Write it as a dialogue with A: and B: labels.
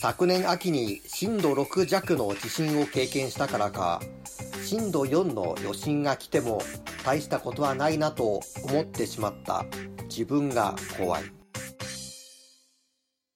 A: 昨年秋に震度6弱の地震を経験したからか震度4の余震が来ても大したことはないなと思ってしまった。自分が怖い。